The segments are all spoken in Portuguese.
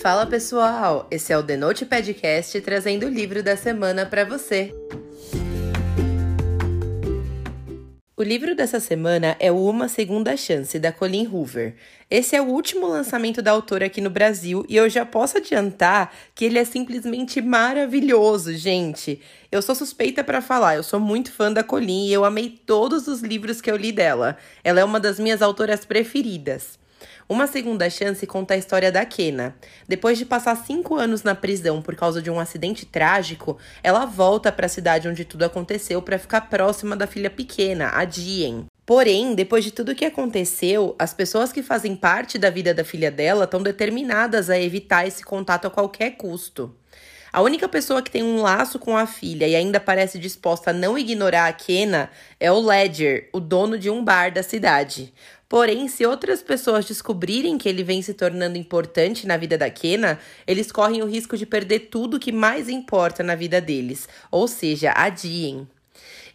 Fala pessoal, esse é o The Note Podcast trazendo o livro da semana para você. O livro dessa semana é o Uma Segunda Chance, da Colleen Hoover. Esse é o último lançamento da autora aqui no Brasil e eu já posso adiantar que ele é simplesmente maravilhoso, gente. Eu sou suspeita para falar, eu sou muito fã da Colleen e eu amei todos os livros que eu li dela. Ela é uma das minhas autoras preferidas. Uma segunda chance conta a história da Kena. Depois de passar cinco anos na prisão por causa de um acidente trágico, ela volta para a cidade onde tudo aconteceu para ficar próxima da filha pequena, a Dien. Porém, depois de tudo que aconteceu, as pessoas que fazem parte da vida da filha dela estão determinadas a evitar esse contato a qualquer custo. A única pessoa que tem um laço com a filha e ainda parece disposta a não ignorar a Kena é o Ledger, o dono de um bar da cidade. Porém, se outras pessoas descobrirem que ele vem se tornando importante na vida da Kena, eles correm o risco de perder tudo que mais importa na vida deles, ou seja, adiem.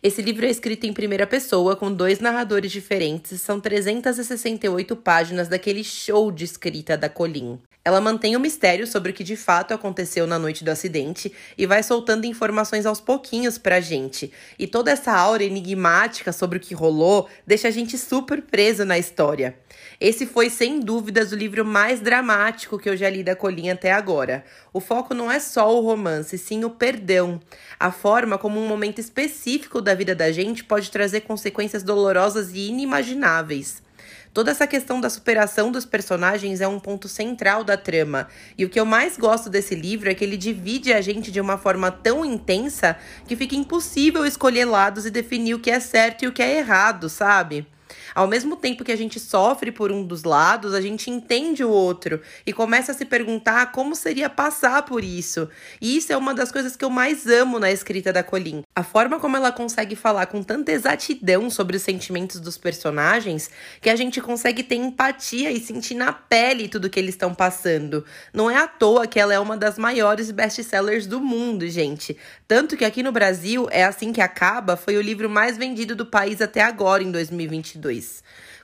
Esse livro é escrito em primeira pessoa, com dois narradores diferentes, são 368 páginas daquele show de escrita da Colin. Ela mantém o mistério sobre o que de fato aconteceu na noite do acidente e vai soltando informações aos pouquinhos pra gente. E toda essa aura enigmática sobre o que rolou deixa a gente super preso na história. Esse foi, sem dúvidas, o livro mais dramático que eu já li da Colinha até agora. O foco não é só o romance, sim o perdão. A forma como um momento específico da vida da gente pode trazer consequências dolorosas e inimagináveis. Toda essa questão da superação dos personagens é um ponto central da trama. E o que eu mais gosto desse livro é que ele divide a gente de uma forma tão intensa que fica impossível escolher lados e definir o que é certo e o que é errado, sabe? Ao mesmo tempo que a gente sofre por um dos lados, a gente entende o outro e começa a se perguntar como seria passar por isso. E isso é uma das coisas que eu mais amo na escrita da Colin. A forma como ela consegue falar com tanta exatidão sobre os sentimentos dos personagens que a gente consegue ter empatia e sentir na pele tudo que eles estão passando. Não é à toa que ela é uma das maiores best-sellers do mundo, gente. Tanto que aqui no Brasil, É Assim Que Acaba foi o livro mais vendido do país até agora, em 2022.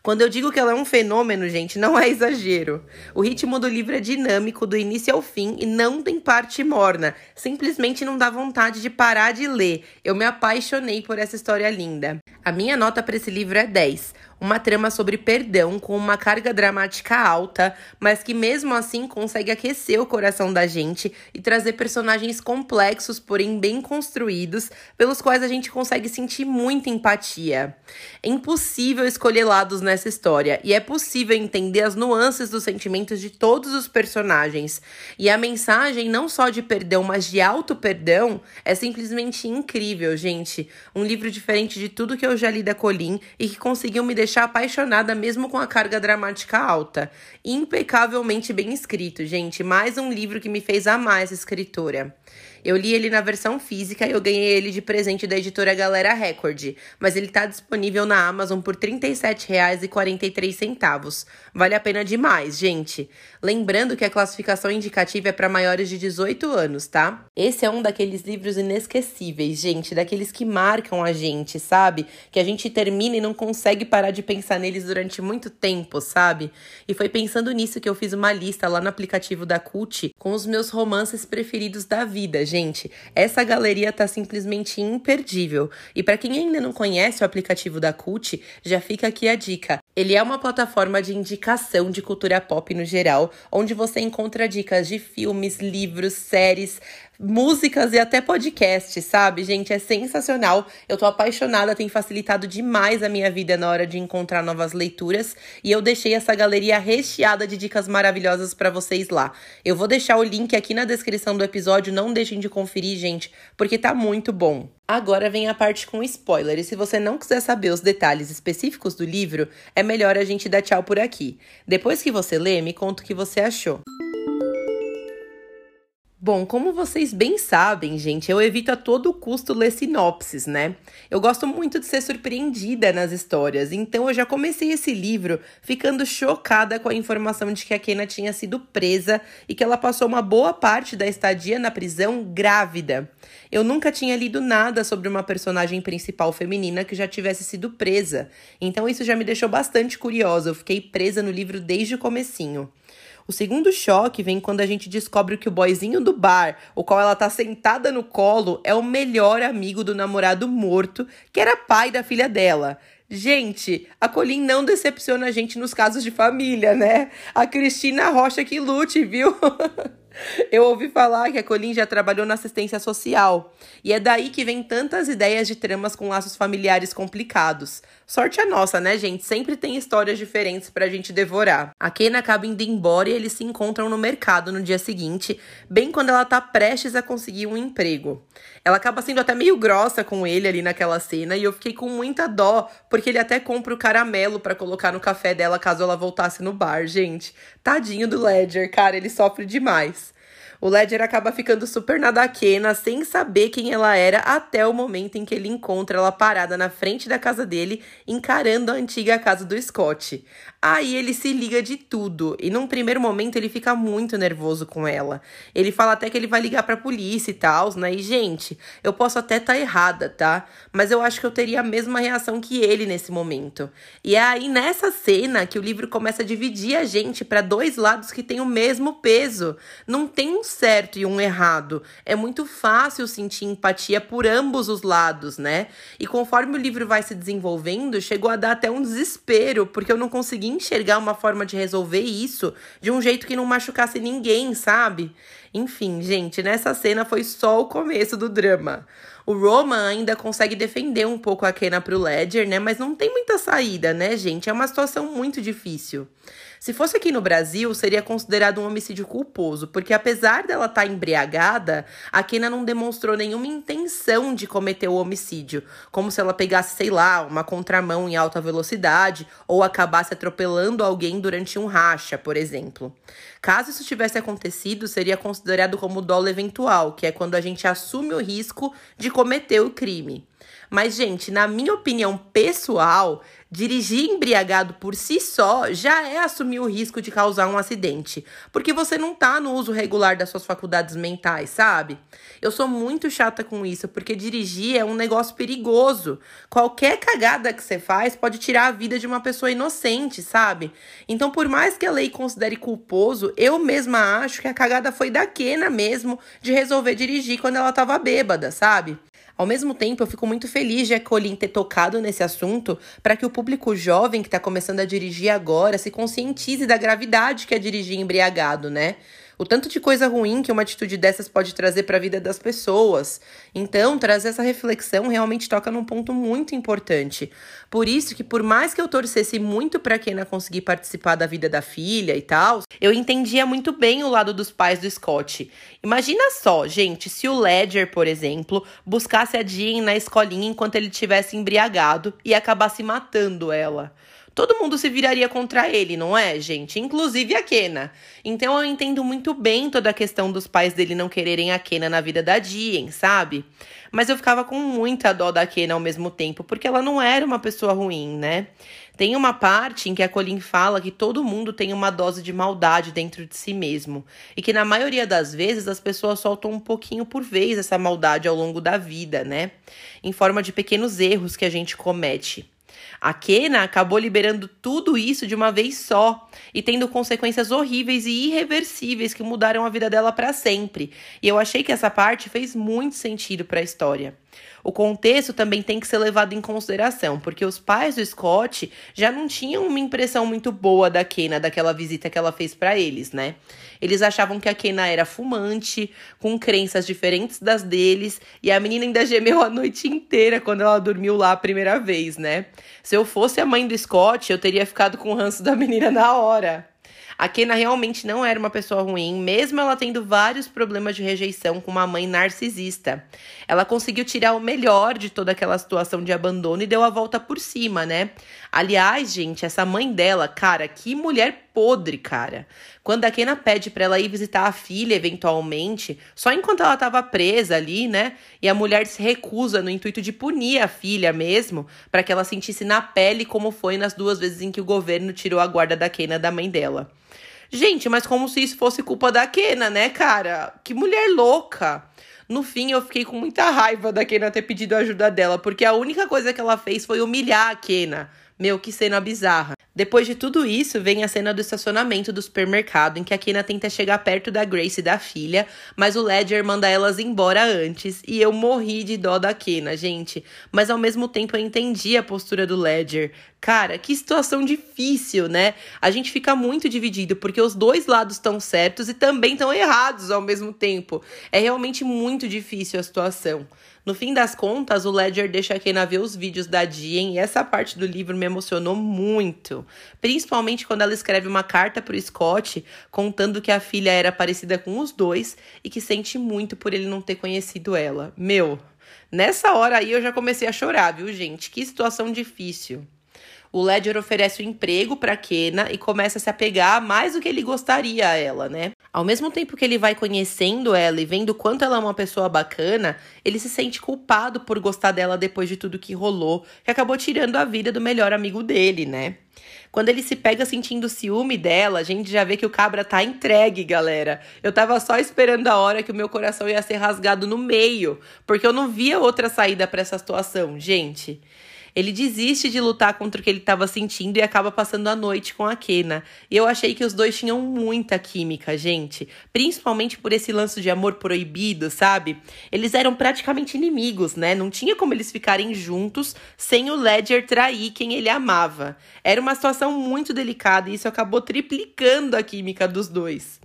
Quando eu digo que ela é um fenômeno, gente, não é exagero. O ritmo do livro é dinâmico do início ao fim e não tem parte morna. Simplesmente não dá vontade de parar de ler. Eu me apaixonei por essa história linda. A minha nota para esse livro é 10 uma trama sobre perdão com uma carga dramática alta, mas que mesmo assim consegue aquecer o coração da gente e trazer personagens complexos, porém bem construídos, pelos quais a gente consegue sentir muita empatia. É impossível escolher lados nessa história e é possível entender as nuances dos sentimentos de todos os personagens. E a mensagem, não só de perdão, mas de auto-perdão, é simplesmente incrível, gente. Um livro diferente de tudo que eu já li da Colin e que conseguiu me deixar deixar apaixonada mesmo com a carga dramática alta. Impecavelmente bem escrito, gente. Mais um livro que me fez amar essa escritora. Eu li ele na versão física e eu ganhei ele de presente da editora Galera Record, mas ele está disponível na Amazon por R$ 37,43. Vale a pena demais, gente. Lembrando que a classificação indicativa é para maiores de 18 anos, tá? Esse é um daqueles livros inesquecíveis, gente, daqueles que marcam a gente, sabe? Que a gente termina e não consegue parar de pensar neles durante muito tempo, sabe? E foi pensando nisso que eu fiz uma lista lá no aplicativo da Cult com os meus romances preferidos da vida, gente. Essa galeria tá simplesmente imperdível. E para quem ainda não conhece o aplicativo da Cult, já fica aqui a dica. Ele é uma plataforma de indicação de cultura pop no geral, onde você encontra dicas de filmes, livros, séries, músicas e até podcasts, sabe? Gente, é sensacional. Eu tô apaixonada, tem facilitado demais a minha vida na hora de encontrar novas leituras e eu deixei essa galeria recheada de dicas maravilhosas para vocês lá. Eu vou deixar o link aqui na descrição do episódio, não deixem de conferir, gente, porque tá muito bom. Agora vem a parte com spoiler, e se você não quiser saber os detalhes específicos do livro, é melhor a gente dar tchau por aqui. Depois que você lê, me conta o que você achou. Bom, como vocês bem sabem, gente, eu evito a todo custo ler sinopses, né? Eu gosto muito de ser surpreendida nas histórias, então eu já comecei esse livro ficando chocada com a informação de que a Kena tinha sido presa e que ela passou uma boa parte da estadia na prisão grávida. Eu nunca tinha lido nada sobre uma personagem principal feminina que já tivesse sido presa, então isso já me deixou bastante curiosa. Eu fiquei presa no livro desde o comecinho. O segundo choque vem quando a gente descobre que o boyzinho do bar, o qual ela tá sentada no colo, é o melhor amigo do namorado morto, que era pai da filha dela. Gente, a Colin não decepciona a gente nos casos de família, né? A Cristina Rocha que lute, viu? Eu ouvi falar que a Colin já trabalhou na assistência social. E é daí que vem tantas ideias de tramas com laços familiares complicados. Sorte a nossa, né, gente? Sempre tem histórias diferentes pra gente devorar. A Kena acaba indo embora e eles se encontram no mercado no dia seguinte, bem quando ela tá prestes a conseguir um emprego. Ela acaba sendo até meio grossa com ele ali naquela cena e eu fiquei com muita dó, porque ele até compra o caramelo para colocar no café dela caso ela voltasse no bar, gente. Tadinho do Ledger, cara, ele sofre demais. O Ledger acaba ficando super na daquena, sem saber quem ela era, até o momento em que ele encontra ela parada na frente da casa dele, encarando a antiga casa do Scott. Aí ele se liga de tudo, e num primeiro momento ele fica muito nervoso com ela. Ele fala até que ele vai ligar pra polícia e tal, né? E, gente, eu posso até estar tá errada, tá? Mas eu acho que eu teria a mesma reação que ele nesse momento. E é aí nessa cena que o livro começa a dividir a gente para dois lados que têm o mesmo peso. Não tem um certo e um errado. É muito fácil sentir empatia por ambos os lados, né? E conforme o livro vai se desenvolvendo, chegou a dar até um desespero, porque eu não consegui enxergar uma forma de resolver isso de um jeito que não machucasse ninguém, sabe? Enfim, gente, nessa cena foi só o começo do drama. O Roman ainda consegue defender um pouco a Kena pro Ledger, né? Mas não tem muita saída, né, gente? É uma situação muito difícil. Se fosse aqui no Brasil, seria considerado um homicídio culposo, porque apesar dela estar tá embriagada, a Kena não demonstrou nenhuma intenção de cometer o homicídio, como se ela pegasse, sei lá, uma contramão em alta velocidade ou acabasse atropelando alguém durante um racha, por exemplo. Caso isso tivesse acontecido, seria considerado como dolo eventual, que é quando a gente assume o risco de cometer o crime. Mas, gente, na minha opinião pessoal, dirigir embriagado por si só já é assumir o risco de causar um acidente, porque você não tá no uso regular das suas faculdades mentais, sabe? Eu sou muito chata com isso, porque dirigir é um negócio perigoso. Qualquer cagada que você faz pode tirar a vida de uma pessoa inocente, sabe? Então, por mais que a lei considere culposo, eu mesma acho que a cagada foi da Kena mesmo de resolver dirigir quando ela tava bêbada, sabe? Ao mesmo tempo, eu fico muito feliz de a Colin ter tocado nesse assunto para que o público jovem que está começando a dirigir agora se conscientize da gravidade que é dirigir embriagado, né? O tanto de coisa ruim que uma atitude dessas pode trazer para a vida das pessoas. Então, trazer essa reflexão realmente toca num ponto muito importante. Por isso que por mais que eu torcesse muito para Kenna conseguir participar da vida da filha e tal, eu entendia muito bem o lado dos pais do Scott. Imagina só, gente, se o Ledger, por exemplo, buscasse a Jean na escolinha enquanto ele estivesse embriagado e acabasse matando ela todo mundo se viraria contra ele, não é, gente? Inclusive a Kena. Então eu entendo muito bem toda a questão dos pais dele não quererem a Kena na vida da Dien, sabe? Mas eu ficava com muita dó da Kena ao mesmo tempo, porque ela não era uma pessoa ruim, né? Tem uma parte em que a Colin fala que todo mundo tem uma dose de maldade dentro de si mesmo e que na maioria das vezes as pessoas soltam um pouquinho por vez essa maldade ao longo da vida, né? Em forma de pequenos erros que a gente comete. A Kena acabou liberando tudo isso de uma vez só e tendo consequências horríveis e irreversíveis que mudaram a vida dela para sempre. E eu achei que essa parte fez muito sentido para a história. O contexto também tem que ser levado em consideração, porque os pais do Scott já não tinham uma impressão muito boa da Kena, daquela visita que ela fez para eles, né? Eles achavam que a Kena era fumante, com crenças diferentes das deles, e a menina ainda gemeu a noite inteira quando ela dormiu lá a primeira vez, né? Se eu fosse a mãe do Scott, eu teria ficado com o ranço da menina na hora. A Kena realmente não era uma pessoa ruim, mesmo ela tendo vários problemas de rejeição com uma mãe narcisista. Ela conseguiu tirar o melhor de toda aquela situação de abandono e deu a volta por cima, né? Aliás, gente, essa mãe dela, cara, que mulher podre, cara. Quando a Kena pede para ela ir visitar a filha eventualmente, só enquanto ela estava presa ali, né? E a mulher se recusa no intuito de punir a filha mesmo, para que ela sentisse na pele como foi nas duas vezes em que o governo tirou a guarda da Kena da mãe dela. Gente, mas como se isso fosse culpa da Kena, né, cara? Que mulher louca. No fim, eu fiquei com muita raiva da Kena ter pedido a ajuda dela, porque a única coisa que ela fez foi humilhar a Kena. Meu, que cena bizarra. Depois de tudo isso, vem a cena do estacionamento do supermercado, em que a Kena tenta chegar perto da Grace e da filha, mas o Ledger manda elas embora antes. E eu morri de dó da Kena, gente. Mas ao mesmo tempo eu entendi a postura do Ledger. Cara, que situação difícil, né? A gente fica muito dividido, porque os dois lados estão certos e também estão errados ao mesmo tempo. É realmente muito difícil a situação. No fim das contas, o Ledger deixa a Kena ver os vídeos da Dien e essa parte do livro me emocionou muito. Principalmente quando ela escreve uma carta pro Scott contando que a filha era parecida com os dois e que sente muito por ele não ter conhecido ela. Meu, nessa hora aí eu já comecei a chorar, viu, gente? Que situação difícil. O Ledger oferece o um emprego para Kena e começa a se apegar mais do que ele gostaria a ela, né? Ao mesmo tempo que ele vai conhecendo ela e vendo quanto ela é uma pessoa bacana, ele se sente culpado por gostar dela depois de tudo que rolou, que acabou tirando a vida do melhor amigo dele, né? Quando ele se pega sentindo ciúme dela, a gente já vê que o cabra tá entregue, galera. Eu tava só esperando a hora que o meu coração ia ser rasgado no meio, porque eu não via outra saída para essa situação, gente. Ele desiste de lutar contra o que ele estava sentindo e acaba passando a noite com a Kena. E eu achei que os dois tinham muita química, gente. Principalmente por esse lance de amor proibido, sabe? Eles eram praticamente inimigos, né? Não tinha como eles ficarem juntos sem o Ledger trair quem ele amava. Era uma situação muito delicada e isso acabou triplicando a química dos dois.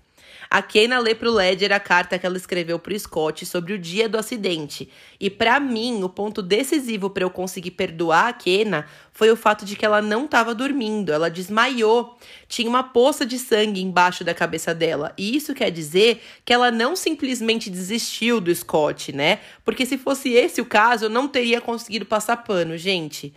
A Kena lê pro Ledger a carta que ela escreveu pro Scott sobre o dia do acidente. E para mim, o ponto decisivo para eu conseguir perdoar a Kena foi o fato de que ela não estava dormindo, ela desmaiou. Tinha uma poça de sangue embaixo da cabeça dela. E isso quer dizer que ela não simplesmente desistiu do Scott, né? Porque se fosse esse o caso, eu não teria conseguido passar pano, gente.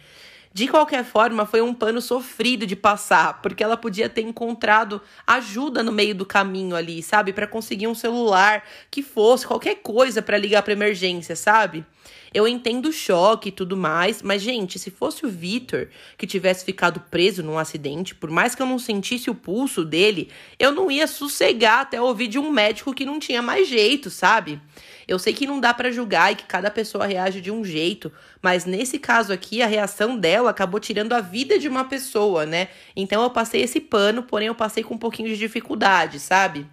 De qualquer forma, foi um pano sofrido de passar, porque ela podia ter encontrado ajuda no meio do caminho ali, sabe? Para conseguir um celular que fosse qualquer coisa para ligar para emergência, sabe? Eu entendo o choque e tudo mais, mas, gente, se fosse o Vitor que tivesse ficado preso num acidente, por mais que eu não sentisse o pulso dele, eu não ia sossegar até ouvir de um médico que não tinha mais jeito, sabe? Eu sei que não dá para julgar e que cada pessoa reage de um jeito, mas nesse caso aqui, a reação dela acabou tirando a vida de uma pessoa, né? Então eu passei esse pano, porém eu passei com um pouquinho de dificuldade, sabe?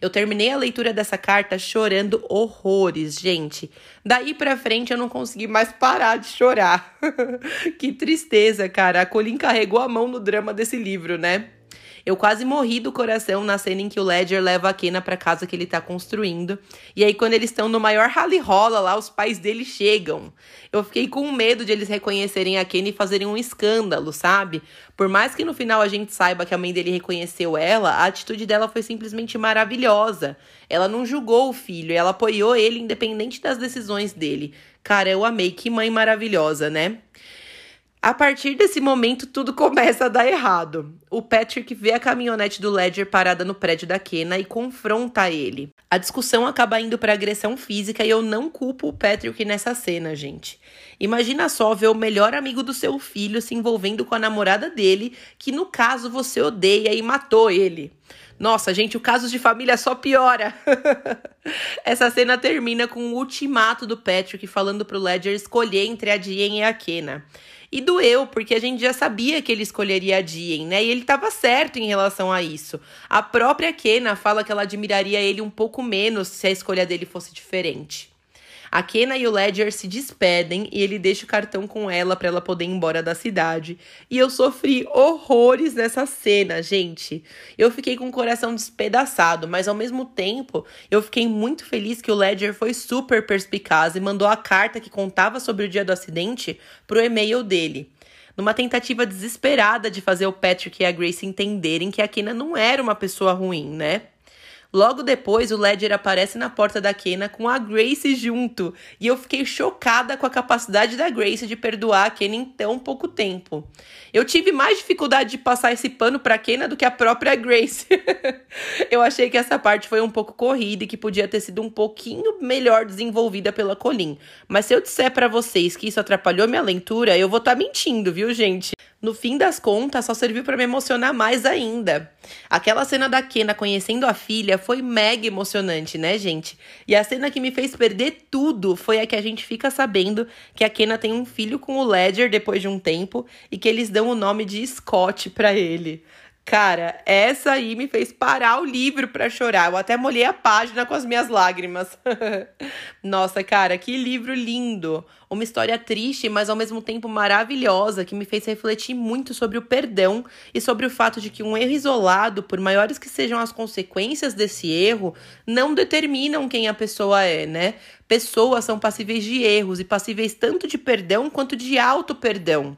Eu terminei a leitura dessa carta chorando horrores, gente. Daí pra frente eu não consegui mais parar de chorar. que tristeza, cara. A Colin carregou a mão no drama desse livro, né? Eu quase morri do coração na cena em que o Ledger leva a Kena pra casa que ele tá construindo. E aí, quando eles estão no maior rally rola lá, os pais dele chegam. Eu fiquei com medo de eles reconhecerem a Kena e fazerem um escândalo, sabe? Por mais que no final a gente saiba que a mãe dele reconheceu ela, a atitude dela foi simplesmente maravilhosa. Ela não julgou o filho, ela apoiou ele independente das decisões dele. Cara, eu amei, que mãe maravilhosa, né? A partir desse momento, tudo começa a dar errado. O Patrick vê a caminhonete do Ledger parada no prédio da Kena e confronta ele. A discussão acaba indo para agressão física e eu não culpo o Patrick nessa cena, gente. Imagina só ver o melhor amigo do seu filho se envolvendo com a namorada dele, que no caso você odeia e matou ele. Nossa, gente, o caso de família só piora. Essa cena termina com o ultimato do Patrick falando pro Ledger escolher entre a Dien e a Kena. E doeu, porque a gente já sabia que ele escolheria a Dien, né? E ele estava certo em relação a isso. A própria Kena fala que ela admiraria ele um pouco menos se a escolha dele fosse diferente. A Kena e o Ledger se despedem e ele deixa o cartão com ela para ela poder ir embora da cidade. E eu sofri horrores nessa cena, gente. Eu fiquei com o coração despedaçado, mas ao mesmo tempo eu fiquei muito feliz que o Ledger foi super perspicaz e mandou a carta que contava sobre o dia do acidente pro e-mail dele numa tentativa desesperada de fazer o Patrick e a Grace entenderem que a Kena não era uma pessoa ruim, né? Logo depois, o Ledger aparece na porta da Kena com a Grace junto, e eu fiquei chocada com a capacidade da Grace de perdoar a Kena em tão pouco tempo. Eu tive mais dificuldade de passar esse pano pra Kena do que a própria Grace. eu achei que essa parte foi um pouco corrida e que podia ter sido um pouquinho melhor desenvolvida pela Colin. Mas se eu disser para vocês que isso atrapalhou minha leitura, eu vou estar tá mentindo, viu, gente? No fim das contas, só serviu para me emocionar mais ainda. Aquela cena da Kena conhecendo a filha foi mega emocionante, né, gente? E a cena que me fez perder tudo foi a que a gente fica sabendo que a Kenna tem um filho com o Ledger depois de um tempo e que eles dão o nome de Scott para ele. Cara, essa aí me fez parar o livro para chorar. Eu até molhei a página com as minhas lágrimas. Nossa, cara, que livro lindo! Uma história triste, mas ao mesmo tempo maravilhosa, que me fez refletir muito sobre o perdão e sobre o fato de que um erro isolado, por maiores que sejam as consequências desse erro, não determinam quem a pessoa é, né? Pessoas são passíveis de erros e passíveis tanto de perdão quanto de auto-perdão.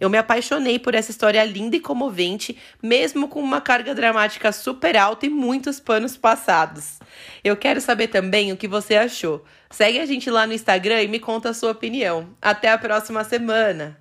Eu me apaixonei por essa história linda e comovente, mesmo com uma carga dramática super alta e muitos panos passados. Eu quero saber também o que você achou. Segue a gente lá no Instagram e me conta a sua opinião. Até a próxima semana!